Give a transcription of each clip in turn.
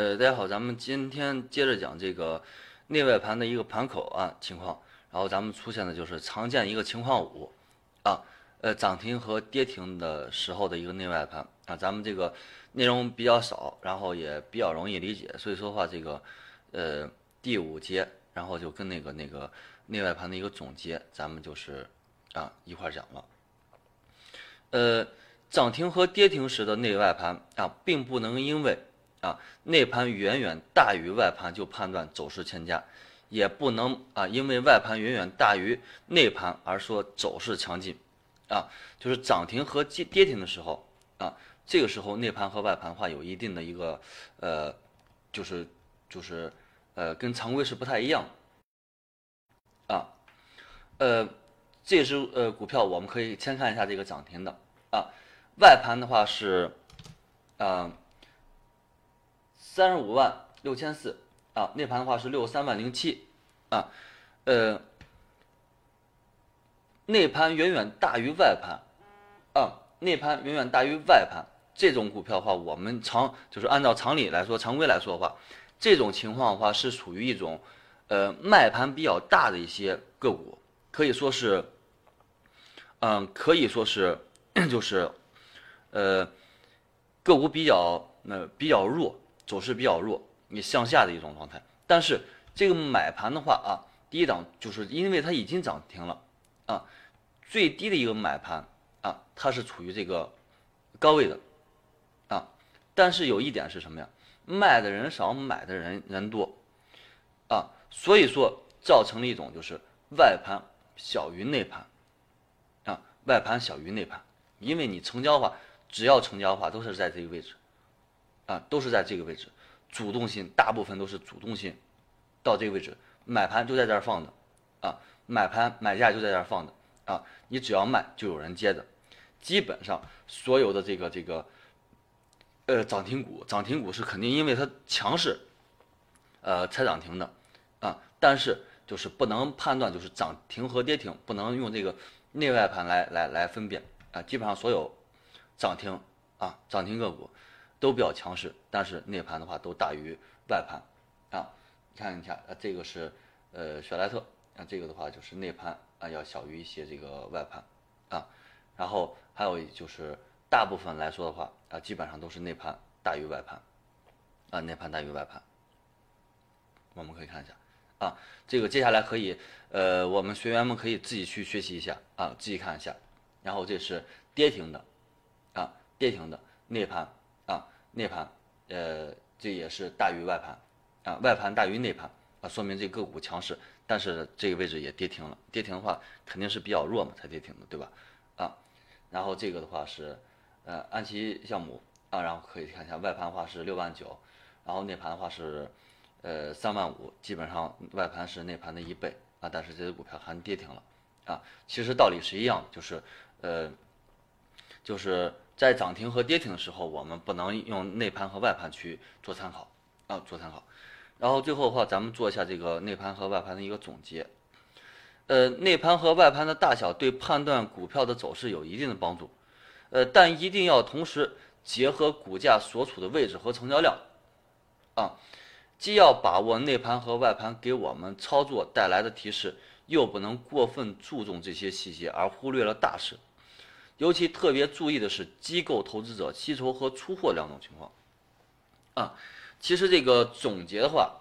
呃，大家好，咱们今天接着讲这个内外盘的一个盘口啊情况，然后咱们出现的就是常见一个情况五啊，呃，涨停和跌停的时候的一个内外盘。啊，咱们这个内容比较少，然后也比较容易理解，所以说的话这个呃第五节，然后就跟那个那个内外盘的一个总结，咱们就是啊一块讲了，呃，涨停和跌停时的内外盘啊，并不能因为啊，内盘远远大于外盘就判断走势欠佳，也不能啊，因为外盘远远大于内盘而说走势强劲，啊，就是涨停和跌跌停的时候啊，这个时候内盘和外盘话有一定的一个呃，就是就是呃，跟常规是不太一样，啊，呃，这只呃股票我们可以先看一下这个涨停的啊，外盘的话是啊。三十五万六千四啊，内盘的话是六十三万零七啊，呃，内盘远远大于外盘啊，内盘远远大于外盘，这种股票的话，我们常就是按照常理来说，常规来说的话，这种情况的话是属于一种呃卖盘比较大的一些个股，可以说是，嗯，可以说是就是呃个股比较呃比较弱。走势比较弱，你向下的一种状态。但是这个买盘的话啊，第一档就是因为它已经涨停了啊，最低的一个买盘啊，它是处于这个高位的啊。但是有一点是什么呀？卖的人少，买的人人多啊，所以说造成了一种就是外盘小于内盘啊，外盘小于内盘，因为你成交的话，只要成交的话都是在这个位置。啊，都是在这个位置，主动性大部分都是主动性，到这个位置买盘就在这儿放的，啊，买盘买价就在这儿放的，啊，你只要卖就有人接的，基本上所有的这个这个，呃，涨停股，涨停股是肯定因为它强势，呃，才涨停的，啊，但是就是不能判断就是涨停和跌停，不能用这个内外盘来来来分辨，啊，基本上所有涨停啊涨停个股。都比较强势，但是内盘的话都大于外盘，啊，看一下，呃，这个是呃雪莱特，啊，这个的话就是内盘啊要小于一些这个外盘，啊，然后还有就是大部分来说的话，啊，基本上都是内盘大于外盘，啊，内盘大于外盘，我们可以看一下，啊，这个接下来可以，呃，我们学员们可以自己去学习一下，啊，自己看一下，然后这是跌停的，啊，跌停的内盘。啊内盘，呃，这也是大于外盘，啊，外盘大于内盘，啊，说明这个股强势，但是这个位置也跌停了，跌停的话肯定是比较弱嘛，才跌停的，对吧？啊，然后这个的话是，呃，安琪项目，啊，然后可以看一下外盘的话是六万九，然后内盘的话是，呃，三万五，基本上外盘是内盘的一倍，啊，但是这只股票还跌停了，啊，其实道理是一样的，就是，呃，就是。在涨停和跌停的时候，我们不能用内盘和外盘去做参考啊，做参考。然后最后的话，咱们做一下这个内盘和外盘的一个总结。呃，内盘和外盘的大小对判断股票的走势有一定的帮助，呃，但一定要同时结合股价所处的位置和成交量啊，既要把握内盘和外盘给我们操作带来的提示，又不能过分注重这些细节而忽略了大势。尤其特别注意的是机构投资者吸筹和出货两种情况，啊，其实这个总结的话，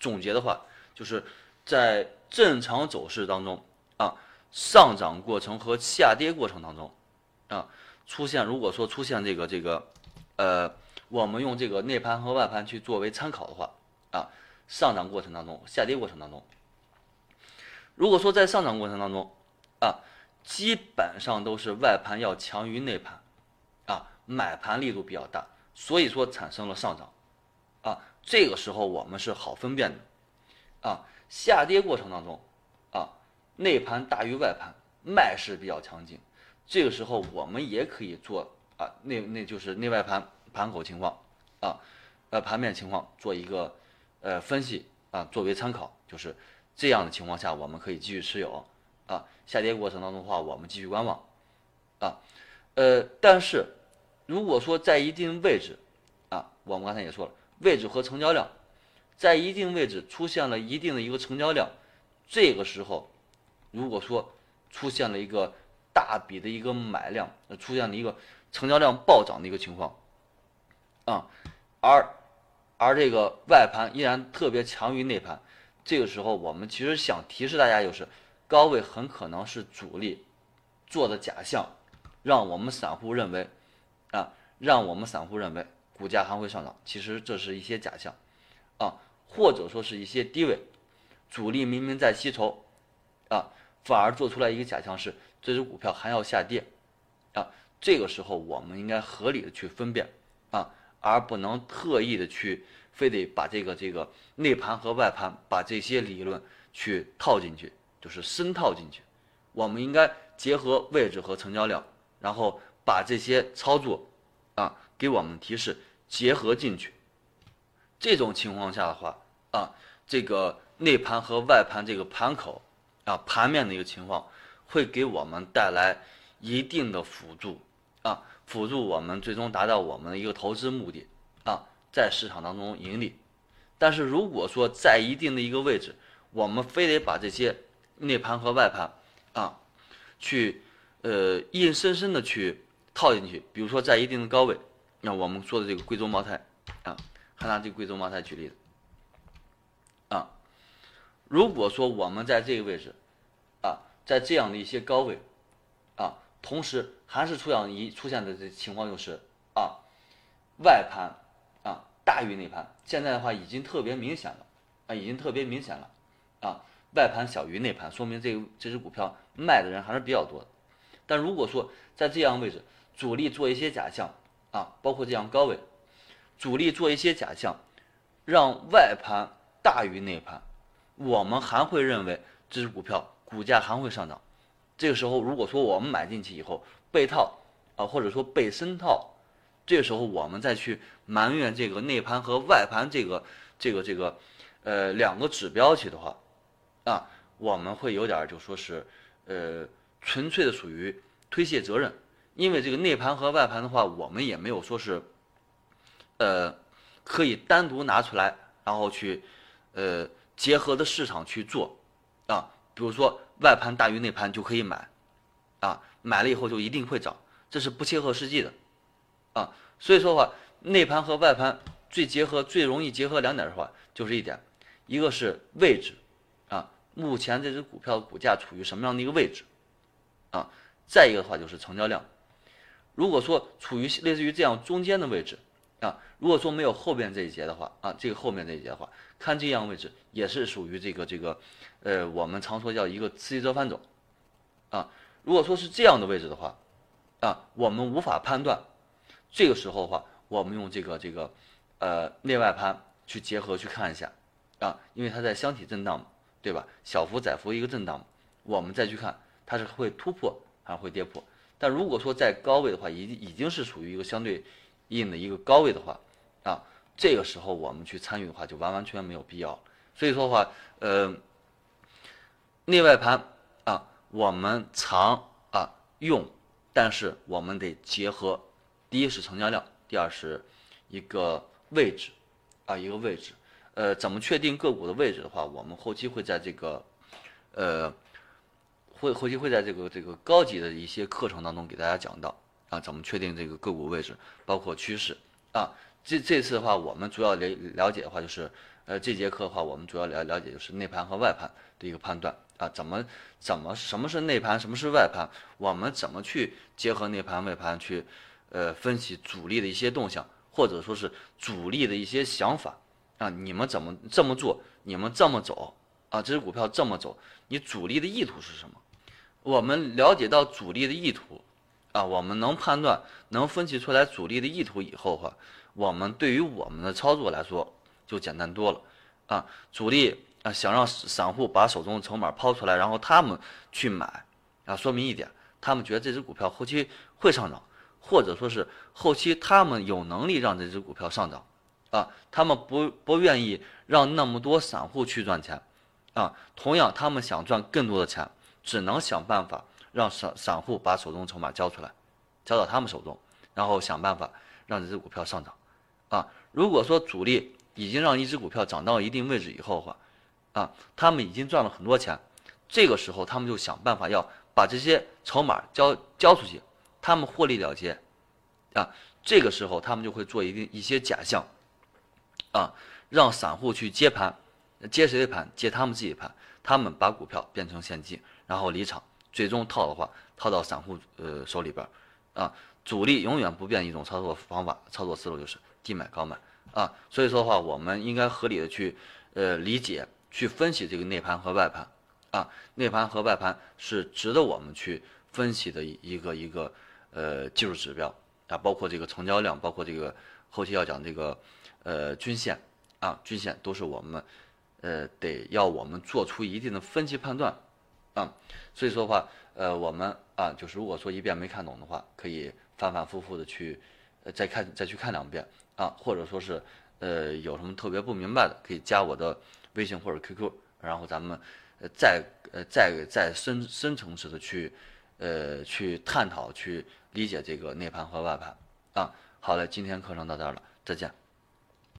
总结的话，就是在正常走势当中啊，上涨过程和下跌过程当中，啊，出现如果说出现这个这个，呃，我们用这个内盘和外盘去作为参考的话，啊，上涨过程当中、下跌过程当中，如果说在上涨过程当中，啊。基本上都是外盘要强于内盘，啊，买盘力度比较大，所以说产生了上涨，啊，这个时候我们是好分辨的，啊，下跌过程当中，啊，内盘大于外盘，卖势比较强劲，这个时候我们也可以做啊，内那就是内外盘盘口情况，啊，呃盘面情况做一个呃分析啊，作为参考，就是这样的情况下，我们可以继续持有。啊，下跌过程当中的话，我们继续观望，啊，呃，但是如果说在一定位置，啊，我们刚才也说了，位置和成交量，在一定位置出现了一定的一个成交量，这个时候，如果说出现了一个大笔的一个买量，出现了一个成交量暴涨的一个情况，啊，而而这个外盘依然特别强于内盘，这个时候我们其实想提示大家就是，高位很可能是主力做的假象，让我们散户认为，啊，让我们散户认为。股价还会上涨，其实这是一些假象，啊，或者说是一些低位，主力明明在吸筹，啊，反而做出来一个假象是这只股票还要下跌，啊，这个时候我们应该合理的去分辨，啊，而不能特意的去非得把这个这个内盘和外盘把这些理论去套进去，就是深套进去，我们应该结合位置和成交量，然后把这些操作，啊，给我们提示。结合进去，这种情况下的话啊，这个内盘和外盘这个盘口啊盘面的一个情况，会给我们带来一定的辅助啊，辅助我们最终达到我们的一个投资目的啊，在市场当中盈利。但是如果说在一定的一个位置，我们非得把这些内盘和外盘啊，去呃硬生生的去套进去，比如说在一定的高位。那我们说的这个贵州茅台啊，还拿这个贵州茅台举例子啊。如果说我们在这个位置啊，在这样的一些高位啊，同时还是出现一出现的这情况就是啊，外盘啊大于内盘，现在的话已经特别明显了啊，已经特别明显了啊，外盘小于内盘，说明这这只股票卖的人还是比较多的。但如果说在这样位置，主力做一些假象。啊，包括这样高位，主力做一些假象，让外盘大于内盘，我们还会认为这只股票股价还会上涨。这个时候，如果说我们买进去以后被套啊，或者说被深套，这个时候我们再去埋怨这个内盘和外盘这个这个这个呃两个指标去的话，啊，我们会有点就说是呃纯粹的属于推卸责任。因为这个内盘和外盘的话，我们也没有说是，呃，可以单独拿出来，然后去，呃，结合的市场去做，啊，比如说外盘大于内盘就可以买，啊，买了以后就一定会涨，这是不切合实际的，啊，所以说的话，内盘和外盘最结合最容易结合两点的话，就是一点，一个是位置，目前这只股票的股价处于什么样的一个位置，啊，再一个的话就是成交量。如果说处于类似于这样中间的位置啊，如果说没有后边这一节的话啊，这个后面这一节的话，看这样位置也是属于这个这个，呃，我们常说叫一个次级折返走啊。如果说是这样的位置的话啊，我们无法判断，这个时候的话，我们用这个这个呃内外盘去结合去看一下啊，因为它在箱体震荡嘛，对吧？小幅窄幅一个震荡，我们再去看它是会突破还是会跌破。但如果说在高位的话，已已经是属于一个相对硬的一个高位的话，啊，这个时候我们去参与的话，就完完全没有必要。所以说的话，呃，内外盘啊，我们常啊用，但是我们得结合，第一是成交量，第二是一个位置，啊，一个位置。呃，怎么确定个股的位置的话，我们后期会在这个，呃。会后期会在这个这个高级的一些课程当中给大家讲到啊，怎么确定这个个股位置，包括趋势啊。这这次的话，我们主要了了解的话就是，呃，这节课的话，我们主要了了解就是内盘和外盘的一个判断啊，怎么怎么什么是内盘，什么是外盘，我们怎么去结合内盘外盘去，呃，分析主力的一些动向，或者说是主力的一些想法啊，你们怎么这么做，你们这么走啊，这只股票这么走，你主力的意图是什么？我们了解到主力的意图，啊，我们能判断、能分析出来主力的意图以后哈，我们对于我们的操作来说就简单多了，啊，主力啊想让散户把手中的筹码抛出来，然后他们去买，啊，说明一点，他们觉得这只股票后期会上涨，或者说是后期他们有能力让这只股票上涨，啊，他们不不愿意让那么多散户去赚钱，啊，同样他们想赚更多的钱。只能想办法让散散户把手中筹码交出来，交到他们手中，然后想办法让这只股票上涨，啊，如果说主力已经让一只股票涨到一定位置以后的话，啊，他们已经赚了很多钱，这个时候他们就想办法要把这些筹码交交出去，他们获利了结，啊，这个时候他们就会做一定一些假象，啊，让散户去接盘，接谁的盘？接他们自己的盘，他们把股票变成现金，然后离场，最终套的话套到散户呃手里边，啊，主力永远不变一种操作方法，操作思路就是低买高卖。啊，所以说的话，我们应该合理的去，呃，理解、去分析这个内盘和外盘，啊，内盘和外盘是值得我们去分析的一个一个呃技术指标啊，包括这个成交量，包括这个后期要讲这个呃均线啊，均线都是我们呃得要我们做出一定的分析判断啊，所以说的话，呃，我们啊，就是如果说一遍没看懂的话，可以反反复复的去呃再看再去看两遍。啊，或者说是，呃，有什么特别不明白的，可以加我的微信或者 QQ，然后咱们，呃，再呃再再深深层次的去，呃，去探讨、去理解这个内盘和外盘。啊，好嘞，今天课程到这儿了，再见。